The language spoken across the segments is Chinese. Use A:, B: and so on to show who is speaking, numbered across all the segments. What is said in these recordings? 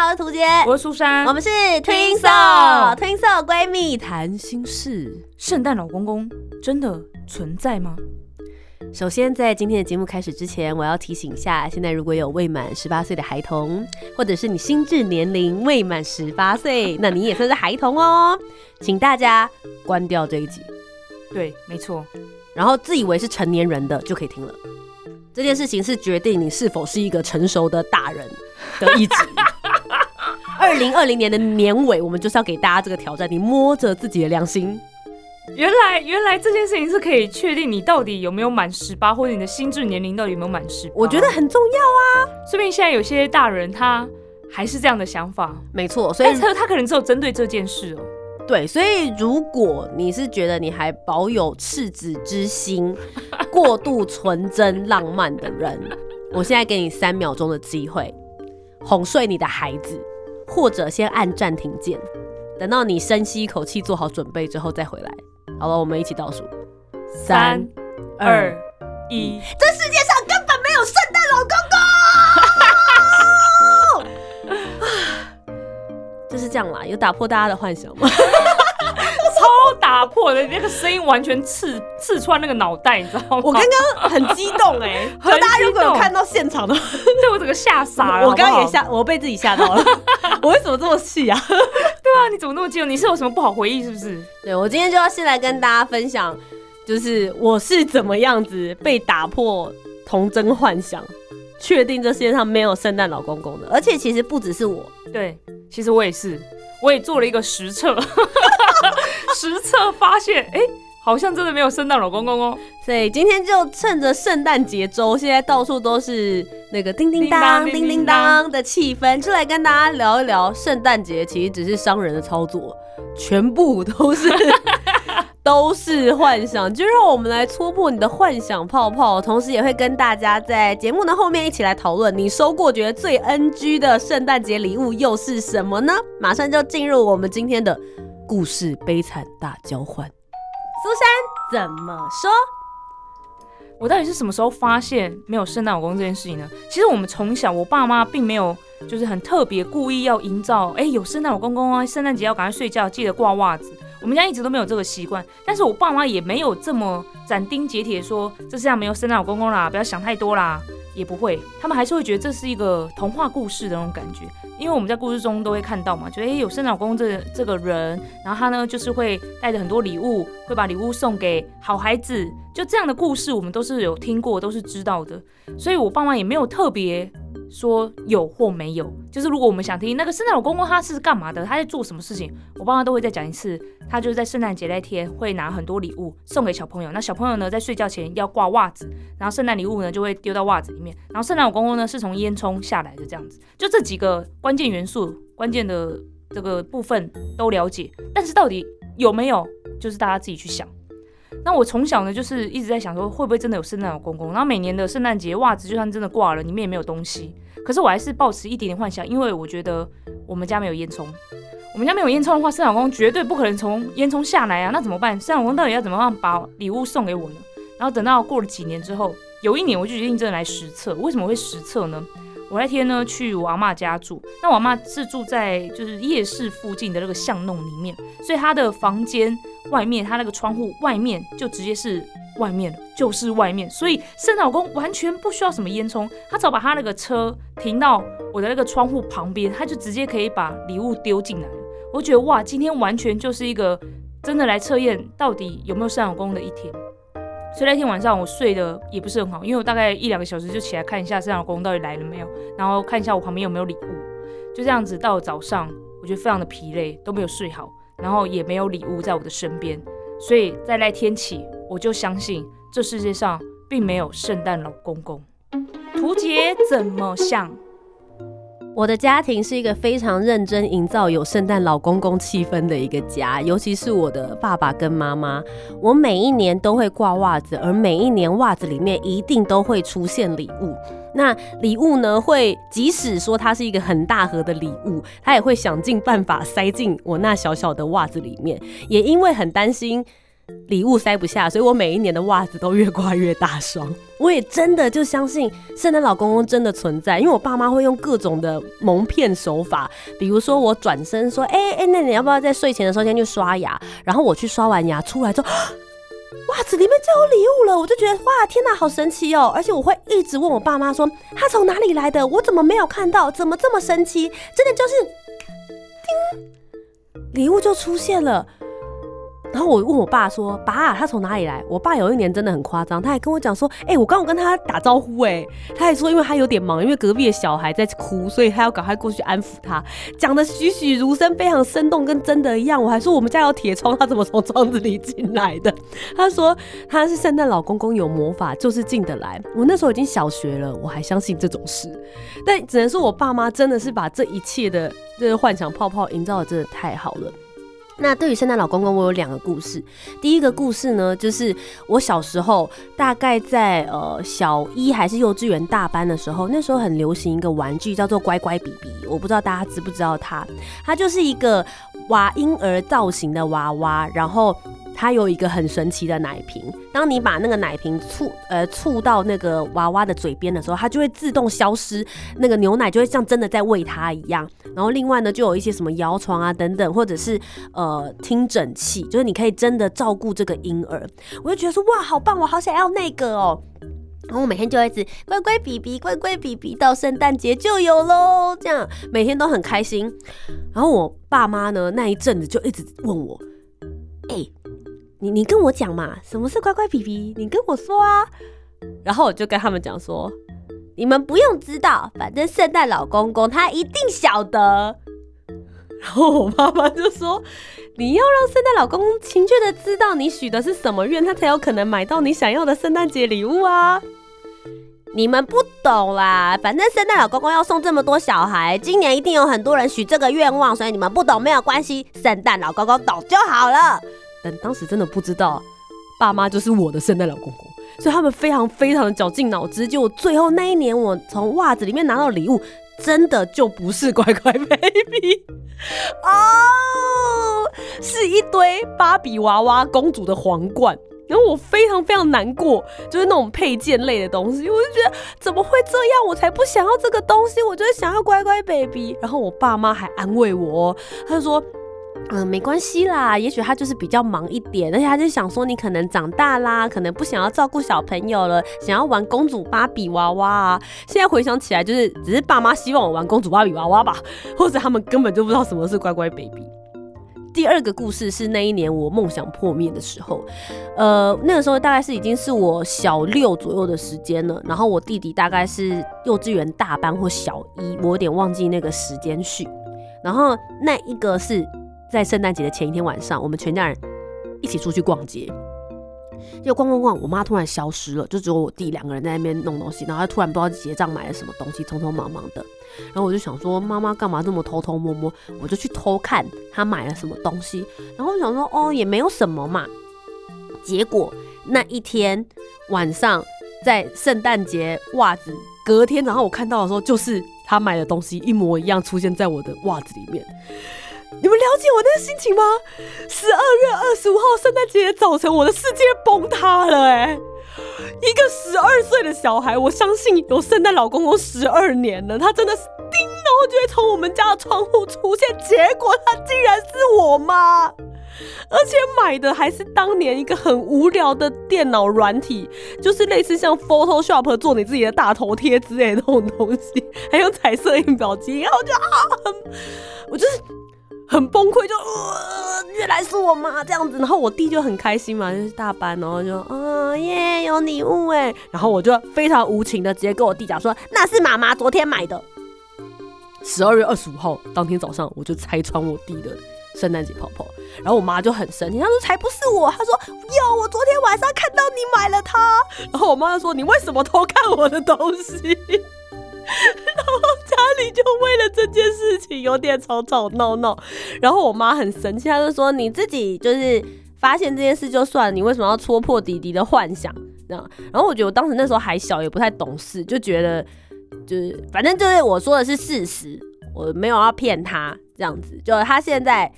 A: 好，我是涂杰，
B: 我是苏珊，
A: 我们是 Twinkle，Twinkle 闺蜜谈心事。
B: 圣诞老公公真的存在吗？
A: 首先，在今天的节目开始之前，我要提醒一下，现在如果有未满十八岁的孩童，或者是你心智年龄未满十八岁，那你也算是孩童哦，请大家关掉这一集。
B: 对，没错。
A: 然后自以为是成年人的就可以听了。这件事情是决定你是否是一个成熟的大人的一集。二零二零年的年尾，我们就是要给大家这个挑战，你摸着自己的良心。
B: 原来，原来这件事情是可以确定你到底有没有满十八，或者你的心智年龄到底有没有满十八。
A: 我觉得很重要啊。
B: 说明现在有些大人他还是这样的想法。
A: 没错，所以
B: 他他可能只有针对这件事哦。
A: 对，所以如果你是觉得你还保有赤子之心、过度纯真浪漫的人，我现在给你三秒钟的机会，哄睡你的孩子，或者先按暂停键，等到你深吸一口气，做好准备之后再回来。好了，我们一起倒数，
B: 三、二、一。
A: 这世界上根本没有圣诞老公公，就是这样啦。有打破大家的幻想吗？
B: 超打破的，那个声音完全刺刺穿那个脑袋，你知道吗？
A: 我刚刚很激动哎，大家如果有看到现场的，
B: 对我整个吓傻了。
A: 我刚刚也吓，我被自己吓到了。我为什么这么气啊？对
B: 啊，你怎么那么激动？你是有什么不好回忆是不是？
A: 对我今天就要先来跟大家分享，就是我是怎么样子被打破童真幻想，确定这世界上没有圣诞老公公的。而且其实不只是我，
B: 对，其实我也是。我也做了一个实测，实测发现，哎，好像真的没有圣诞老公公哦。
A: 所以今天就趁着圣诞节周，现在到处都是那个叮叮当、叮叮当的气氛，就来跟大家聊一聊圣诞节其实只是商人的操作，全部都是。都是幻想，就让我们来戳破你的幻想泡泡，同时也会跟大家在节目的后面一起来讨论，你收过觉得最 NG 的圣诞节礼物又是什么呢？马上就进入我们今天的故事悲惨大交换。苏珊怎么说？
B: 我到底是什么时候发现没有圣诞老公这件事情呢？其实我们从小，我爸妈并没有就是很特别故意要营造，哎，有圣诞老公公啊，圣诞节要赶快睡觉，记得挂袜子。我们家一直都没有这个习惯，但是我爸妈也没有这么斩钉截铁说这世上没有圣诞老公公啦，不要想太多啦，也不会，他们还是会觉得这是一个童话故事的那种感觉，因为我们在故事中都会看到嘛，觉得诶有圣诞老公这这个人，然后他呢就是会带着很多礼物，会把礼物送给好孩子，就这样的故事我们都是有听过，都是知道的，所以我爸妈也没有特别。说有或没有，就是如果我们想听那个圣诞老公公他是干嘛的，他在做什么事情，我爸妈都会再讲一次。他就是在圣诞节那天会拿很多礼物送给小朋友，那小朋友呢在睡觉前要挂袜子，然后圣诞礼物呢就会丢到袜子里面，然后圣诞老公公呢是从烟囱下来的这样子，就这几个关键元素、关键的这个部分都了解，但是到底有没有，就是大家自己去想。那我从小呢，就是一直在想说，会不会真的有圣诞老公公？然后每年的圣诞节，袜子就算真的挂了，里面也没有东西。可是我还是抱持一点点幻想，因为我觉得我们家没有烟囱。我们家没有烟囱的话，圣诞老公绝对不可能从烟囱下来啊！那怎么办？圣诞老公到底要怎么样把礼物送给我呢？然后等到过了几年之后，有一年我就决定真的来实测。为什么会实测呢？我那天呢去我阿妈家住，那我阿妈是住在就是夜市附近的那个巷弄里面，所以她的房间外面，她那个窗户外面就直接是外面了，就是外面，所以圣老公完全不需要什么烟囱，他只要把他那个车停到我的那个窗户旁边，他就直接可以把礼物丢进来。我觉得哇，今天完全就是一个真的来测验到底有没有圣老公的一天。所以那天晚上我睡得也不是很好，因为我大概一两个小时就起来看一下圣老公到底来了没有，然后看一下我旁边有没有礼物，就这样子到了早上，我觉得非常的疲累，都没有睡好，然后也没有礼物在我的身边，所以在那天起，我就相信这世界上并没有圣诞老公公。图杰怎么想？
A: 我的家庭是一个非常认真营造有圣诞老公公气氛的一个家，尤其是我的爸爸跟妈妈，我每一年都会挂袜子，而每一年袜子里面一定都会出现礼物。那礼物呢，会即使说它是一个很大盒的礼物，他也会想尽办法塞进我那小小的袜子里面。也因为很担心礼物塞不下，所以我每一年的袜子都越挂越大双。我也真的就相信圣诞老公公真的存在，因为我爸妈会用各种的蒙骗手法，比如说我转身说，哎哎，那你要不要在睡前的时候先去刷牙？然后我去刷完牙出来之后。袜子里面就有礼物了，我就觉得哇，天哪，好神奇哦！而且我会一直问我爸妈说，它从哪里来的？我怎么没有看到？怎么这么神奇？真的就是，叮，礼物就出现了。然后我问我爸说：“爸，他从哪里来？”我爸有一年真的很夸张，他还跟我讲说：“哎，我刚刚跟他打招呼，哎，他还说因为他有点忙，因为隔壁的小孩在哭，所以他要赶快过去安抚他，讲的栩栩如生，非常生动，跟真的一样。我还说我们家有铁窗，他怎么从窗子里进来的？他说他是圣诞老公公有魔法，就是进得来。我那时候已经小学了，我还相信这种事，但只能说我爸妈真的是把这一切的这个幻想泡泡营造的真的太好了。”那对于圣诞老公公，我有两个故事。第一个故事呢，就是我小时候大概在呃小一还是幼稚园大班的时候，那时候很流行一个玩具叫做乖乖比比，我不知道大家知不知道它，它就是一个娃婴儿造型的娃娃，然后。它有一个很神奇的奶瓶，当你把那个奶瓶触呃触到那个娃娃的嘴边的时候，它就会自动消失，那个牛奶就会像真的在喂它一样。然后另外呢，就有一些什么摇床啊等等，或者是呃听诊器，就是你可以真的照顾这个婴儿。我就觉得说哇，好棒，我好想要那个哦。然后我每天就一直乖乖比比，乖乖比比，到圣诞节就有喽，这样每天都很开心。然后我爸妈呢那一阵子就一直问我，哎。你你跟我讲嘛，什么是乖乖皮皮？你跟我说啊。然后我就跟他们讲说，你们不用知道，反正圣诞老公公他一定晓得。然后我妈妈就说，你要让圣诞老公公明确的知道你许的是什么愿，他才有可能买到你想要的圣诞节礼物啊。你们不懂啦，反正圣诞老公公要送这么多小孩，今年一定有很多人许这个愿望，所以你们不懂没有关系，圣诞老公公懂就好了。但当时真的不知道，爸妈就是我的圣诞老公公，所以他们非常非常的绞尽脑汁。就最后那一年，我从袜子里面拿到礼物，真的就不是乖乖 baby 哦，是一堆芭比娃娃公主的皇冠。然后我非常非常难过，就是那种配件类的东西，我就觉得怎么会这样？我才不想要这个东西，我就是想要乖乖 baby。然后我爸妈还安慰我，他就说。嗯，没关系啦，也许他就是比较忙一点，而且他就想说你可能长大啦，可能不想要照顾小朋友了，想要玩公主芭比娃娃啊。现在回想起来，就是只是爸妈希望我玩公主芭比娃娃吧，或者他们根本就不知道什么是乖乖 baby。第二个故事是那一年我梦想破灭的时候，呃，那个时候大概是已经是我小六左右的时间了，然后我弟弟大概是幼稚园大班或小一，我有点忘记那个时间序，然后那一个是。在圣诞节的前一天晚上，我们全家人一起出去逛街，就逛逛逛，我妈突然消失了，就只有我弟两个人在那边弄东西，然后他突然不知道结账买了什么东西，匆匆忙忙的。然后我就想说，妈妈干嘛这么偷偷摸摸？我就去偷看他买了什么东西。然后我想说，哦，也没有什么嘛。结果那一天晚上，在圣诞节袜子，隔天早上我看到的时候，就是他买的东西一模一样出现在我的袜子里面。你们了解我那个心情吗？十二月二十五号圣诞节早晨，我的世界崩塌了！哎，一个十二岁的小孩，我相信有圣诞老公公十二年了，他真的是叮，然后就会从我们家的窗户出现，结果他竟然是我妈，而且买的还是当年一个很无聊的电脑软体，就是类似像 Photoshop 做你自己的大头贴之类的那种东西，还有彩色印表机，然后就啊，我就是。很崩溃，就呃，原来是我妈这样子，然后我弟就很开心嘛，就是大班，然后就啊耶，有礼物哎，然后我就非常无情的直接跟我弟讲说，那是妈妈昨天买的。十二月二十五号当天早上，我就拆穿我弟的圣诞节泡泡，然后我妈就很生气，她说才不是我，她说有，我昨天晚上看到你买了它，然后我妈就说你为什么偷看我的东西？然后家里就为了这件事情有点吵吵闹闹。然后我妈很生气，她就说：“你自己就是发现这件事就算，你为什么要戳破弟弟的幻想？”这样。然后我觉得我当时那时候还小，也不太懂事，就觉得就是反正就是我说的是事实，我没有要骗他这样子。就他现在。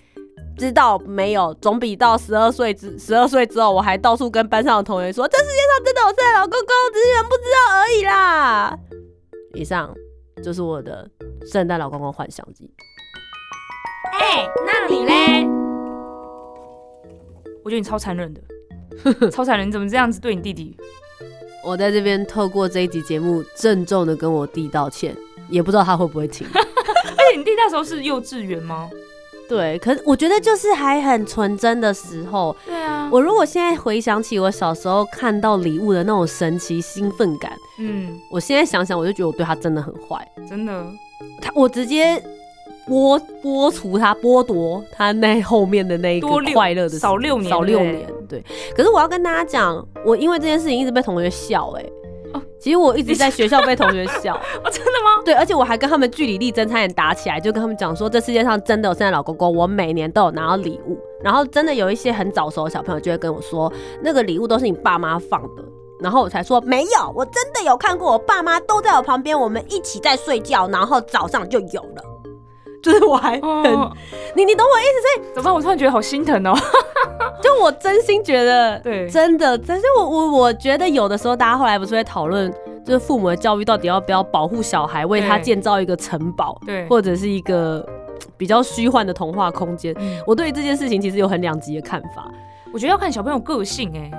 A: 知道没有，总比到十二岁之十二岁之后，我还到处跟班上的同学说，这世界上真的有圣诞老公公，只是人不知道而已啦。以上就是我的圣诞老公公幻想记。
B: 哎，那你嘞？我觉得你超残忍的，超残忍！你怎么这样子对你弟弟？
A: 我在这边透过这一集节目，郑重的跟我弟道歉，也不知道他会不会听。
B: 而且你弟那时候是幼稚园吗？
A: 对，可是我觉得就是还很纯真的时候。
B: 对啊，
A: 我如果现在回想起我小时候看到礼物的那种神奇兴奋感，嗯，我现在想想，我就觉得我对他真的很坏，
B: 真的。
A: 他我直接剥剥除他，剥夺他那后面的那一个快乐的
B: 少六年，
A: 少六年。对，可是我要跟大家讲，我因为这件事情一直被同学笑，哎。其实我一直在学校被同学笑，
B: 我，真的吗？
A: 对，而且我还跟他们据理力争，差点打起来，就跟他们讲说，这世界上真的有圣诞老公公，我每年都有拿到礼物。然后真的有一些很早熟的小朋友就会跟我说，那个礼物都是你爸妈放的。然后我才说没有，我真的有看过，我爸妈都在我旁边，我们一起在睡觉，然后早上就有了。就是我还很，你你懂我意思？所以
B: 怎么办？我突然觉得好心疼哦。
A: 就我真心觉得，
B: 对，
A: 真的。但是我我我觉得有的时候，大家后来不是会讨论，就是父母的教育到底要不要保护小孩，为他建造一个城堡，
B: 对，
A: 或者是一个比较虚幻的童话空间。我对于这件事情其实有很两极的看法。
B: 我觉得要看小朋友个性，哎。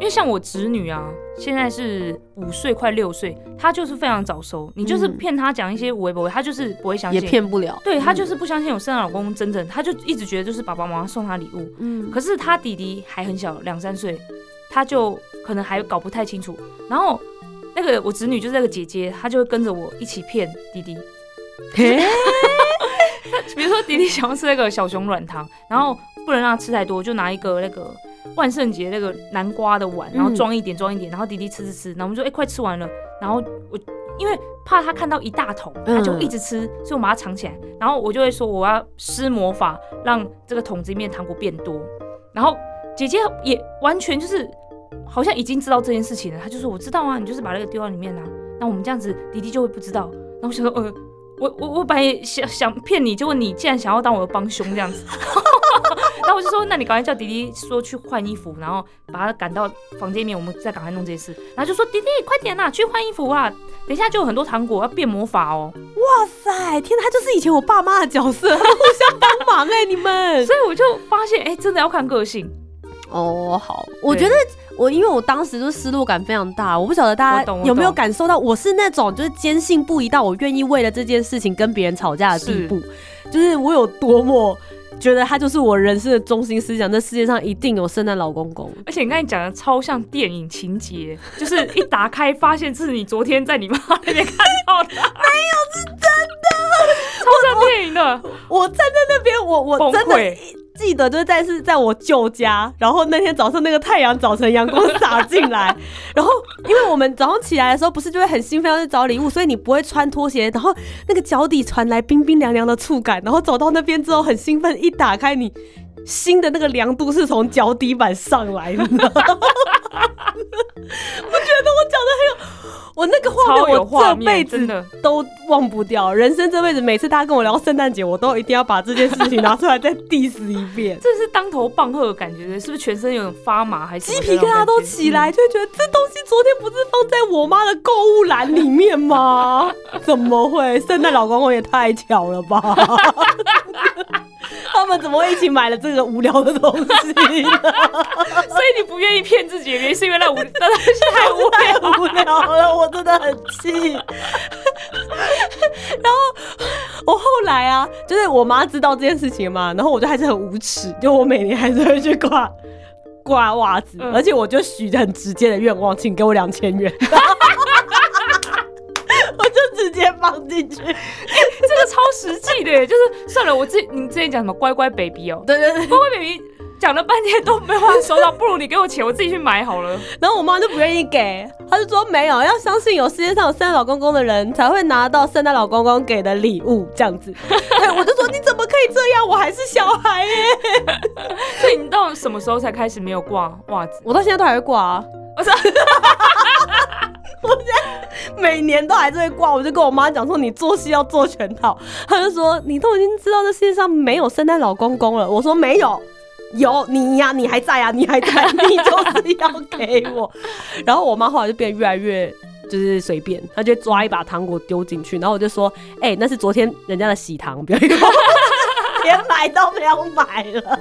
B: 因为像我侄女啊，现在是五岁快六岁，她就是非常早熟。你就是骗她讲一些微博，她就是不会相信，
A: 也骗不了。
B: 对她就是不相信有圣诞老公真正，她就一直觉得就是爸爸妈妈送她礼物。嗯，可是她弟弟还很小，两三岁，她就可能还搞不太清楚。然后那个我侄女就是那个姐姐，她就会跟着我一起骗弟弟。比如说弟弟想要吃那个小熊软糖，然后不能让他吃太多，就拿一个那个。万圣节那个南瓜的碗，然后装一点装一点，然后弟弟吃吃吃，然后我们说哎快吃完了，然后我因为怕他看到一大桶，他就一直吃，所以我把它藏起来，然后我就会说我要施魔法让这个桶子里面糖果变多，然后姐姐也完全就是好像已经知道这件事情了，她就说我知道啊，你就是把那个丢到里面啊，那我们这样子弟弟就会不知道，然后我想说呃。我我我本来想想骗你，结果你竟然想要当我的帮凶这样子，然后我就说，那你赶快叫迪迪说去换衣服，然后把他赶到房间里面，我们再赶快弄这些事。然后就说迪迪快点呐，去换衣服啊，等一下就有很多糖果要变魔法哦。
A: 哇塞，天哪，他就是以前我爸妈的角色，互相帮忙哎，你们。
B: 所以我就发现，哎，真的要看个性。
A: 哦，好，我觉得我因为我当时就失落感非常大，我不晓得大家有没有感受到，我是那种就是坚信不疑到我愿意为了这件事情跟别人吵架的地步，就是我有多么觉得他就是我人生的中心思想，这世界上一定有圣诞老公公。
B: 而且你刚才讲的超像电影情节，就是一打开发现这是你昨天在你妈那边看到的，没
A: 有是真的，
B: 超像电影的。
A: 我站在那边，我我真的。记得就是在是在我舅家，然后那天早上那个太阳早晨阳光洒进来，然后因为我们早上起来的时候不是就会很兴奋要去找礼物，所以你不会穿拖鞋，然后那个脚底传来冰冰凉凉的触感，然后走到那边之后很兴奋，一打开你新的那个凉度是从脚底板上来的，我觉得我讲的很有。我那个画面，我这辈子都忘不掉。人生这辈子，每次大家跟我聊圣诞节，我都一定要把这件事情拿出来再 diss 一遍。
B: 这是当头棒喝的感觉，是不是全身有点发麻，还是
A: 鸡皮疙瘩都起来，就觉得这东西昨天不是放在我妈的购物篮里面吗？怎么会？圣诞老公公也太巧了吧！他们怎么会一起买了这个无聊的东西呢？
B: 所以你不愿意骗自己，原因是因为那无那东西太无
A: 聊无聊了，我真的很气。然后我后来啊，就是我妈知道这件事情嘛，然后我就还是很无耻，就我每年还是会去挂挂袜子，而且我就许很直接的愿望，请给我两千元。放进去，这
B: 个超实际的，就是算了，我之你之前讲什么乖乖 baby 哦，
A: 对对对，
B: 乖乖 baby 讲了半天都没有办法收到，不如你给我钱，我自己去买好了。
A: 然后我妈就不愿意给，她就说没有，要相信有世界上有圣诞老公公的人才会拿到圣诞老公公给的礼物这样子。对，我就说你怎么可以这样？我还是小孩耶。
B: 所以你到什么时候才开始没有挂袜子？
A: 我到现在都还会挂啊，
B: 我操！
A: 我现在每年都还是会挂。我就跟我妈讲说，你做戏要做全套。她就说你都已经知道这世界上没有圣诞老公公了。我说没有。有你呀，你还在呀，你还在，你就是要给我。然后我妈后来就变得越来越就是随便，她就抓一把糖果丢进去，然后我就说，哎、那是昨天人家的喜糖，不要用，连买都没有买了，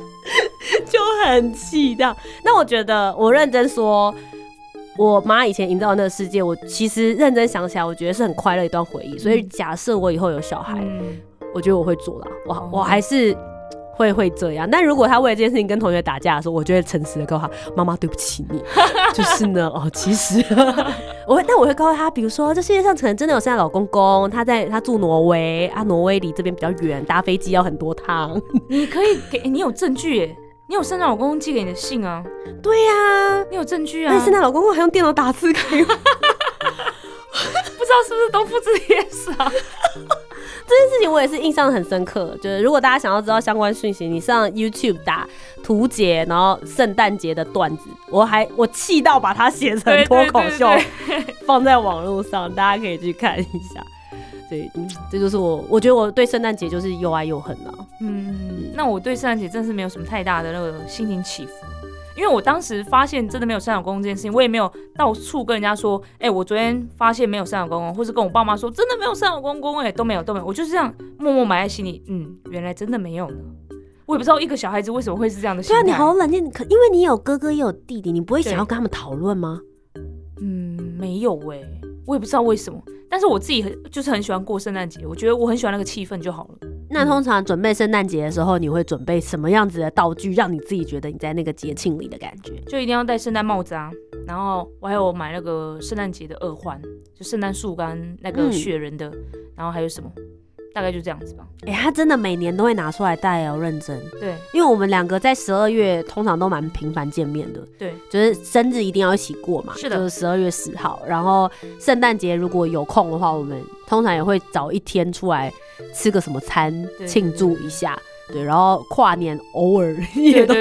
A: 就很气这样。那我觉得，我认真说。我妈以前营造的那个世界，我其实认真想起来，我觉得是很快乐一段回忆。所以假设我以后有小孩，
B: 嗯，
A: 我觉得我会做啦，我、
B: 哦
A: 我还是会会这样。但如果他为了这件事情跟同学打架的时候，我就会诚实的告诉他：“妈妈，对不起你。”就是呢，哦，其实 我会，但我会告诉他，比如说这世界上可能真的有圣诞老公公，他在他住挪威啊，挪威离这边比较远，搭飞机要很多趟。
B: 你可以给你有证据耶，你有圣诞老公公寄给你的信啊，
A: 对呀、
B: 你有证据啊。
A: 那圣诞老公公还用电脑打字给我。
B: 不知道是不是都复制贴上？
A: 这件事情我也是印象很深刻，就是如果大家想要知道相关讯息，你上 YouTube 打图解，然后圣诞节的段子，我还我气到把它写成
B: 对
A: 脱口秀
B: 对
A: 放在网络上，大家可以去看一下。所以，嗯，这就是我，我觉得我对圣诞节就是又爱又恨啊。
B: 嗯，那我对圣诞节真是没有什么太大的那个心情起伏，因为我当时发现真的没有圣诞老公公这件事情，我也没有到处跟人家说，哎、我昨天发现没有圣诞老公公，或是跟我爸妈说真的没有圣诞老公公，哎，都没有都没有，我就是这样默默埋在心里，嗯，原来真的没有呢。我也不知道一个小孩子为什么会是这样的心态。
A: 对啊，你好冷静，可因为你有哥哥也有弟弟，你不会想要跟他们讨论吗？
B: 嗯，没有哎、我也不知道为什么，但是我自己很就是很喜欢过圣诞节，我觉得我很喜欢那个气氛就好了。
A: 那通常准备圣诞节的时候，你会准备什么样子的道具，让你自己觉得你在那个节庆里的感觉？
B: 就一定要戴圣诞帽子啊，然后我还有买那个圣诞节的耳环，就圣诞树跟那个
A: 嗯
B: 雪人的，然后还有什么，大概就这样子吧。
A: 哎、他真的每年都会拿出来戴哦，认真。
B: 对
A: 因为我们两个在十二月通常都蛮频繁见面的，
B: 对，
A: 就是生日一定要一起过嘛，
B: 是的
A: 就是十二月十号。然后圣诞节如果有空的话，我们通常也会找一天出来吃个什么餐庆祝一下，对。然后跨年偶尔 也都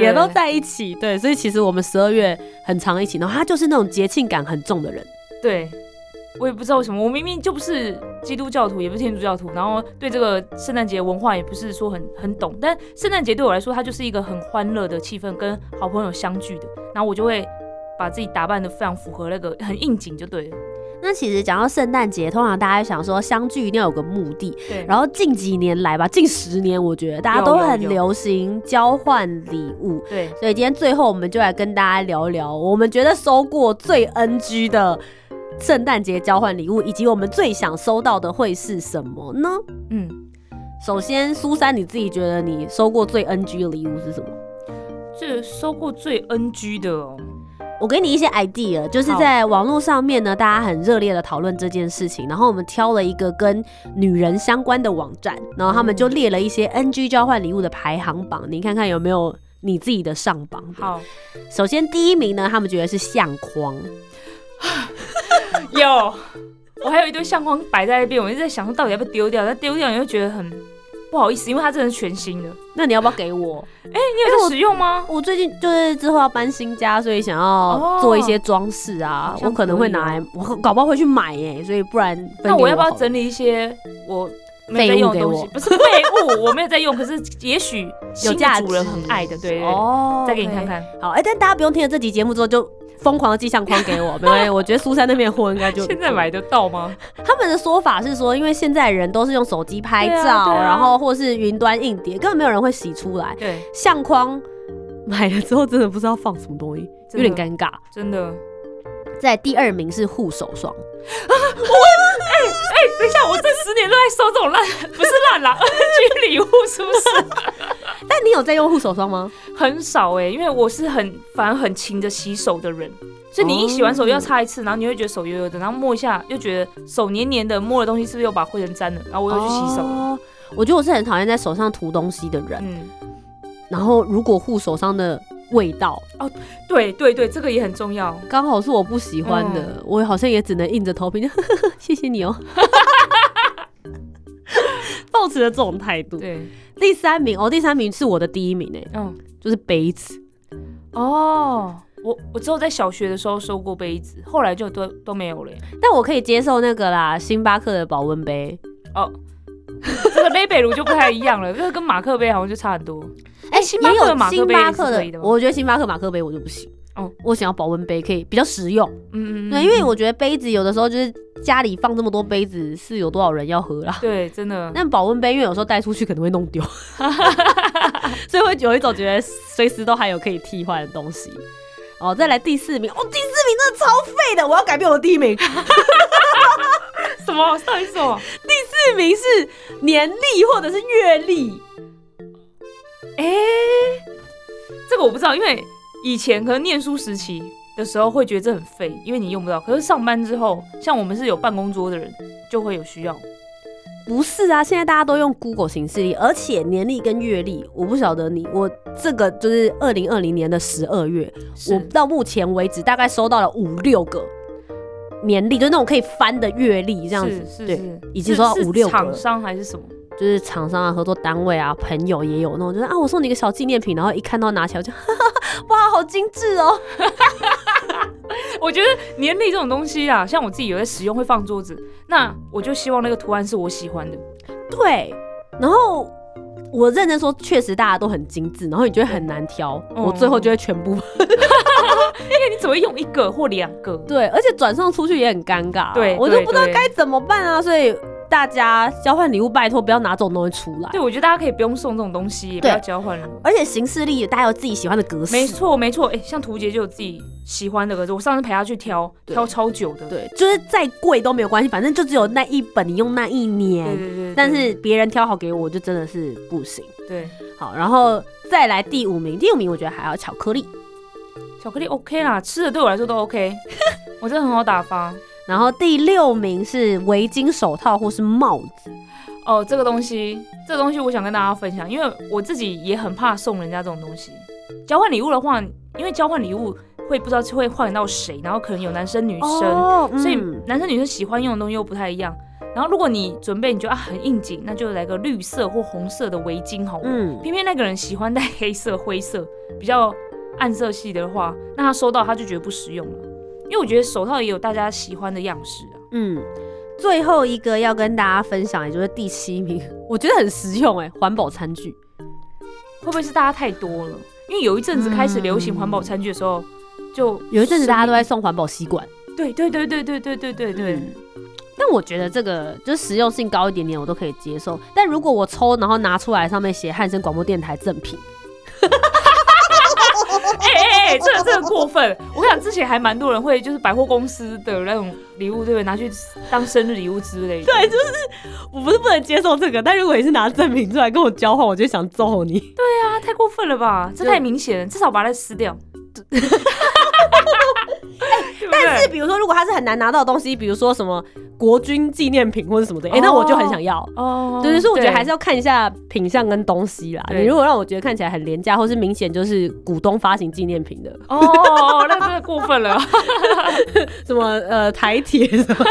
A: 也都在一起，对。所以其实我们十二月很长一起，然后他就是那种节庆感很重的人。
B: 对。我也不知道为什么，我明明就不是基督教徒，也不是天主教徒，然后对这个圣诞节文化也不是说很很懂。但圣诞节对我来说，它就是一个很欢乐的气氛，跟好朋友相聚的。然后我就会把自己打扮的非常符合那个很应景，就对了。
A: 那其实讲到圣诞节，通常大家想说相聚一定要有个目的，
B: 对，
A: 然后近几年来吧，近十年我觉得大家都很流行交换礼物。
B: 对，
A: 所以今天最后我们就来跟大家聊聊，我们觉得收过最 NG 的圣诞节交换礼物，以及我们最想收到的会是什么呢？
B: 嗯，
A: 首先，苏珊你自己觉得你收过最 NG 的礼物是什么？
B: 这收过最 NG 的哦。
A: 我给你一些 idea，就是在网络上面呢，大家很热烈的讨论这件事情，然后我们挑了一个跟女人相关的网站，然后他们就列了一些 NG 交换礼物的排行榜，你看看有没有你自己的上榜的。
B: 好，
A: 首先第一名呢，他们觉得是相框，
B: 有，我还有一堆相框摆在那边，我一直在想说到底要不要丢掉，但丢掉你又觉得很不好意思，因为它真的是全新的。
A: 那你要不要给我？
B: 哎你有在使用吗？
A: 我最近就是之后要搬新家，所以想要
B: 哦
A: 做一些装饰啊，
B: 好像
A: 我可能会拿来，我搞不好会去买耶，所以不然分给
B: 那我要不要
A: 好了
B: 整理一些我没有在用的东西？
A: 废物给我
B: 不是废物，我没有在用，可是也许新的
A: 价值
B: 主人很爱的，对对对。
A: 哦
B: 再给你看。看，
A: 好，哎、但大家不用听了这集节目之后就疯狂的寄相框给我，没关系。我觉得苏珊那边的货应该就
B: 现在买得到吗？
A: 他们的说法是说，因为现在人都是用手机拍照，
B: 啊啊
A: 然后或是云端硬碟，根本没有人会洗出来。
B: 对，
A: 相框买了之后真的不知道放什么东西，有点尴尬。
B: 真的。
A: 在第二名是护手霜啊！
B: 我 哎哎，等一下，我这十年都在收这种烂，不是烂啦，NG 礼物是不是？
A: 但你有在用护手霜吗？
B: 很少哎、因为我是很反而很勤着洗手的人，所以你一洗完手又要擦一次，然后你会觉得手油油的，然后摸一下又觉得手黏黏的，摸的东西是不是又把灰尘沾了，然后我又去洗手了。
A: 哦我觉得我是很讨厌在手上涂东西的人，
B: 嗯，
A: 然后如果护手上的味道哦
B: 对对对，这个也很重要。
A: 刚好是我不喜欢的，我好像也只能硬着头皮，呵呵呵谢谢你哦。抱持了这种态度。
B: 对，
A: 第三名哦，第三名是我的第一名哎，
B: 嗯，
A: 就是杯子。
B: 哦，我我只有在小学的时候收过杯子，后来就都都没有了。
A: 但我可以接受那个啦，星巴克的保温杯。
B: 哦，这个杯贝鲁就不太一样了，这个跟马克杯好像就差很多。哎，星巴克的马克
A: 星
B: 杯可以的，吗？
A: 我觉得星巴克马克杯我就不行。
B: 哦
A: 我想要保温杯，可以比较实用。
B: 嗯嗯，
A: 对，因为我觉得杯子有的时候就是家里放这么多杯子，是有多少人要喝啦。
B: 对真的，
A: 但保温杯因为有时候带出去可能会弄丢，所以会有一种觉得随时都还有可以替换的东西。哦，再来第四名，哦，第四名真的超废的，我要改变我的第一名。
B: 什么？到底是什么？
A: 四名是年历或者是月历。
B: 哎、这个我不知道，因为以前可能念书时期的时候会觉得这很废，因为你用不到。可是上班之后，像我们是有办公桌的人，就会有需要。
A: 不是啊，现在大家都用 Google 形式力，而且年历跟月历，我不晓得你，我这个就是二零二零年的十二月，我到目前为止大概收到了五六个年历，就是那种可以翻的月历这样子，对，
B: 是是是，
A: 已经收到五六个
B: 厂商还是什么？
A: 就是厂商啊、合作单位啊、朋友也有那种，就是啊，我送你一个小纪念品，然后一看到拿起来我就，哈 哈哇，好精致哦。
B: 我觉得年历这种东西啊，像我自己有在使用，会放桌子，那我就希望那个图案是我喜欢的。
A: 对，然后我认真说，确实大家都很精致，然后你觉得很难挑，
B: 嗯
A: 我最后就会全部
B: 因为你只会用一个或两个。
A: 对，而且转送出去也很尴尬啊、
B: 对
A: 我就不知道该怎么办啊，所以大家交换礼物拜托不要拿这种东西出来
B: 对，。我觉得大家可以不用送这种东西，也不要交换了。
A: 而且形式力，大家有自己喜欢的格式，
B: 没错，没错，哎、像图杰就有自己喜欢的格式，我上次陪他去挑，挑超久的。
A: 对，就是再贵都没有关系，反正就只有那一本，你用那一年。
B: 对对对对
A: 但是别人挑好给我，我就真的是不行。
B: 对
A: 好，然后再来第五名，第五名我觉得还要巧克力，
B: 巧克力 OK 啦，吃的对我来说都 OK，我真的很好打发。
A: 然后第六名是围巾、手套或是帽子。
B: 哦，这个东西，这个东西我想跟大家分享，因为我自己也很怕送人家这种东西。交换礼物的话，因为交换礼物会不知道会换到谁，然后可能有男生女生，
A: 哦
B: 所以
A: 嗯
B: 男生女生喜欢用的东西又不太一样。然后如果你准备你觉得啊很应景，那就来个绿色或红色的围巾好了。
A: 嗯，
B: 偏偏那个人喜欢戴黑色、灰色比较暗色系的话，那他收到他就觉得不实用了。因为我觉得手套也有大家喜欢的样式啊。
A: 嗯，最后一个要跟大家分享，也就是第七名，我觉得很实用哎，环保餐具。
B: 会不会是大家太多了？因为有一阵子开始流行环保餐具的时候，就
A: 有一阵子大家都在送环保吸管，
B: 对对对对对对对对对，
A: 嗯但我觉得这个就是实用性高一点点，我都可以接受。但如果我抽，然后拿出来上面写汉声广播电台赠品，
B: 哎这个这 个过分！我跟你讲，之前还蛮多人会就是百货公司的那种礼物，对不对？拿去当生日礼物之类的。
A: 对，就是我不是不能接受这个，但如果你是拿赠品出来跟我交换，我就想揍你。
B: 对啊，太过分了吧？这太明显了，至少把它撕掉。
A: 但是比如说，如果他是很难拿到的东西，比如说什么国军纪念品或者什么的，哎、那我就很想要。
B: 哦，
A: 对，所以我觉得还是要看一下品相跟东西啦。你如果让我觉得看起来很廉价，或是明显就是股东发行纪念品的，
B: 哦 那真的过分了。
A: 什么呃台铁什么，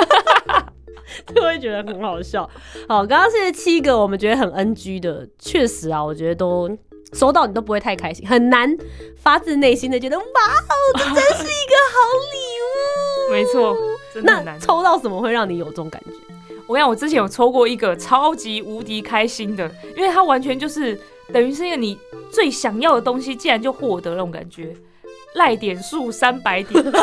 A: 就会觉得很好笑。好，刚刚是七个我们觉得很 NG 的，确实啊，我觉得都收到你都不会太开心，很难发自内心的觉得哇哦，这真是一个好礼物。
B: 没错。
A: 那抽到什么会让你有这种感觉？
B: 我跟你讲，我之前有抽过一个超级无敌开心的，因为它完全就是等于是一个你最想要的东西，竟然就获得那种感觉，赖点数三百点。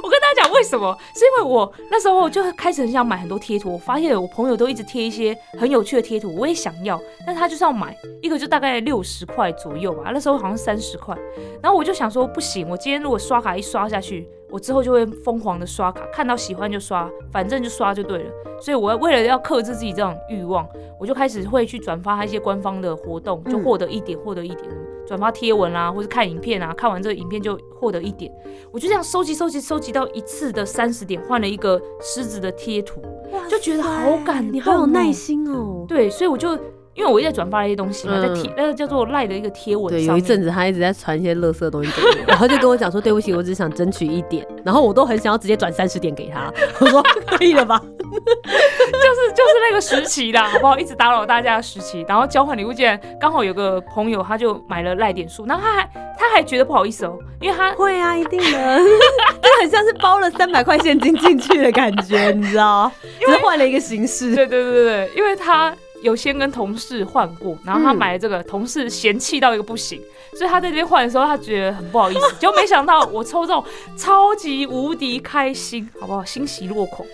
B: 我跟大家讲为什么？是因为我那时候就开始很想买很多贴图，我发现我朋友都一直贴一些很有趣的贴图，我也想要，但是他就是要买一个就大概六十块左右吧，那时候好像三十块，然后我就想说不行，我今天如果刷卡一刷下去，我之后就会疯狂的刷卡，看到喜欢就刷，反正就刷就对了。所以我为了要克制自己这种欲望，我就开始会去转发一些官方的活动，就
A: 嗯
B: 获得一点，获得一点。转发贴文啊，或者看影片啊，看完这个影片就获得一点。我就这样收集收集收集到一次的三十点，换了一个狮子的贴图，就觉得好感动、
A: 你好有耐。心哦。
B: 对，所以我就因为我一直在转发一些东西嘛，
A: 嗯
B: 在贴那个叫做赖的一个贴文
A: 对，
B: 上面
A: 有一阵子他一直在传一些垃圾的东西给我，然后就跟我讲说对不起，我只想争取一点，然后我都很想要直接转三十点给他，我说可以了吧？
B: 就是就是那个时期啦，好不好？一直打扰大家的时期，然后交换礼物，竟然刚好有个朋友他就买了赖点数，然后他还他还觉得不好意思哦，因为他
A: 会啊，一定的，就很像是包了三百块现金进去的感觉，你知道？只是换了一个形式。
B: 对对对对对，因为他有先跟同事换过，然后他
A: 嗯
B: 买了这个，同事嫌弃到一个不行，所以他在这边换的时候，他觉得很不好意思，结果没想到我抽中，超级无敌开心，好不好？欣喜若狂。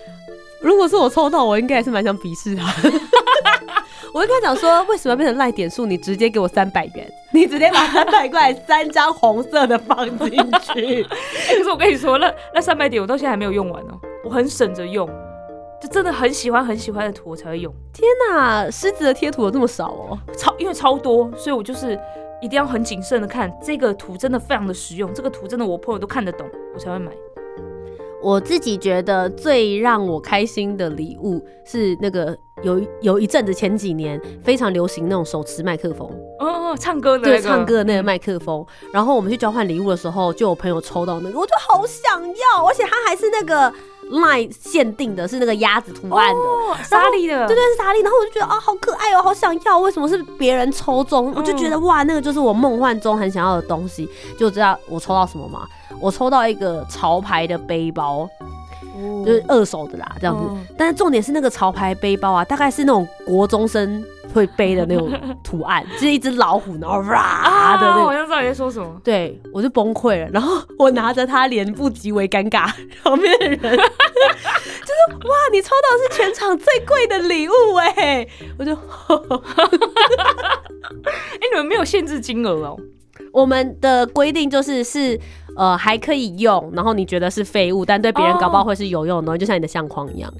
A: 如果是我抽到，我应该也是蛮想鄙视他的。我会跟他讲说，为什么要变成赖点数？你直接给我三百元，你直接把三百块三张红色的放进去。
B: 欸 可是我跟你说，那那三百点我到现在还没有用完哦，我很省着用，就真的很喜欢很喜欢的图我才会用，
A: 天哪，狮子的贴图有这么少哦？
B: 超因为超多，所以我就是一定要很谨慎的看这个图，真的非常的实用，这个图真的我朋友都看得懂，我才会买。
A: 我自己觉得最让我开心的礼物是那个有有一阵子前几年非常流行那种手持麦克风，
B: 哦，哦唱歌的、那
A: 对，唱歌的那个
B: 嗯
A: 麦克风。然后我们去交换礼物的时候，就有朋友抽到那个，我就好想要，而且它还是那个 line 限定的，是那个鸭子图案的。
B: 哦，莎莉的，
A: 对对，是沙莉，然后我就觉得啊，好可爱哦，好想要。为什么是别人抽中？我就觉得哇，那个就是我梦幻中很想要的东西。就知道我抽到什么吗？我抽到一个潮牌的背包，
B: 哦
A: 就是二手的啦，这样子。
B: 嗯
A: 但是重点是那个潮牌背包啊，大概是那种国中生会背的那种图案，就是一只老虎，然后哇
B: 啊，
A: 的那个。
B: 我好像知道你在说什么。
A: 对，我就崩溃了。然后我拿着它，脸部极为尴尬，旁边的人就是哇，你抽到的是全场最贵的礼物哎！我就
B: 哎、你们没有限制金额哦？
A: 我们的规定就是是呃还可以用，然后你觉得是废物，但对别人搞不好会是有用的东西，就像你的相框一样。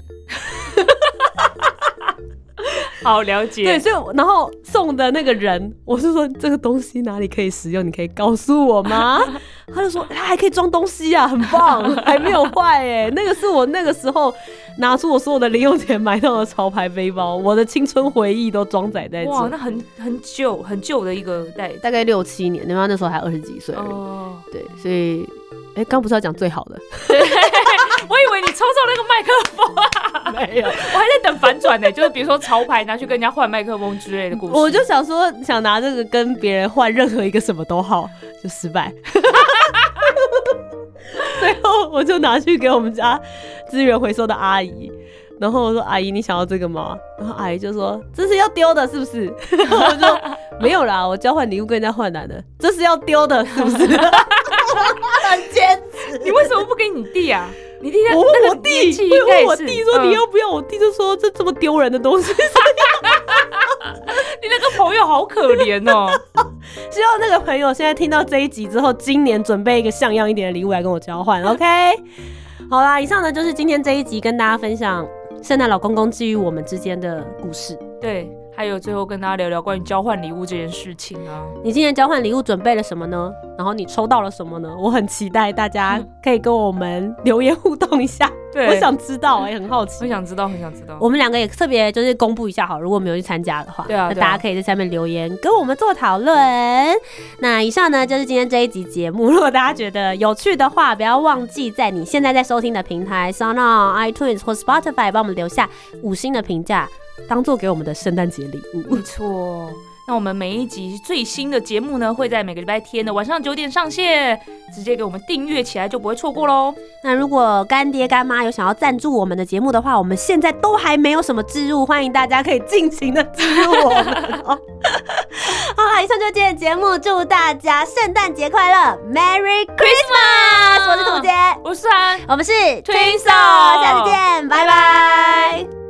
B: 好了解。
A: 对，所以然后送的那个人，我是说这个东西哪里可以使用，你可以告诉我吗？他就说他还可以装东西啊，很棒，还没有坏哎。那个是我那个时候拿出我所有的零用钱买到的潮牌背包，我的青春回忆都装载在
B: 哇，
A: 这。
B: 那很很旧很旧的一个袋。
A: 大概六七年，因为他那时候还二十几岁而已。
B: 哦，
A: 对，所以哎，刚不是要讲最好的？
B: 我以为你抽中那个麦克风啊，
A: 没有，
B: 我还在等反转呢，就是比如说潮牌拿去跟人家换麦克风之类的故事。
A: 我就想说，想拿这个跟别人换任何一个什么都好，就失败。最后我就拿去给我们家资源回收的阿姨，然后我说：“阿姨，你想要这个吗？”然后阿姨就说：“这是要丢的，是不是？” 然后我就没有啦，我交换礼物跟人家换来的，这是要丢的，是不是？很坚持。
B: 你为什么不给你弟啊？你弟在
A: 我问我弟，我问我弟说
B: 嗯
A: 你要不要？我弟就说这这么丢人的东西，
B: 你那个朋友好可怜哦。
A: 希望那个朋友现在听到这一集之后，今年准备一个像样一点的礼物来跟我交换，OK？好啦，以上呢就是今天这一集跟大家分享圣诞老公公基于我们之间的故事。
B: 对，还有最后跟大家聊聊关于交换礼物这件事情啊。
A: 你今年交换礼物准备了什么呢？然后你抽到了什么呢？我很期待大家可以跟我们留言互动一下，
B: 对
A: 我想知道、哎，很好奇
B: 很。想知道，很想知道。
A: 我们两个也特别就是公布一下好，如果没有去参加的话，
B: 对啊对啊
A: 那大家可以在下面留言跟我们做讨论。那以上呢就是今天这一集节目，如果大家觉得有趣的话，不要忘记在你现在在收听的平台 s o n on iTunes 或 Spotify 帮我们留下五星的评价，当做给我们的圣诞节礼物
B: 没。错。那我们每一集最新的节目呢，会在每个礼拜天的晚上九点上线，直接给我们订阅起来就不会错过喽。
A: 那如果干爹干妈有想要赞助我们的节目的话，我们现在都还没有什么置入，欢迎大家可以尽情的置入我们哦。好了，以上就是今天的节目，祝大家圣诞节快乐，Merry Christmas！我是土姐，
B: 我是安，
A: 我们是
B: Twin
A: Soul，下次见，拜拜。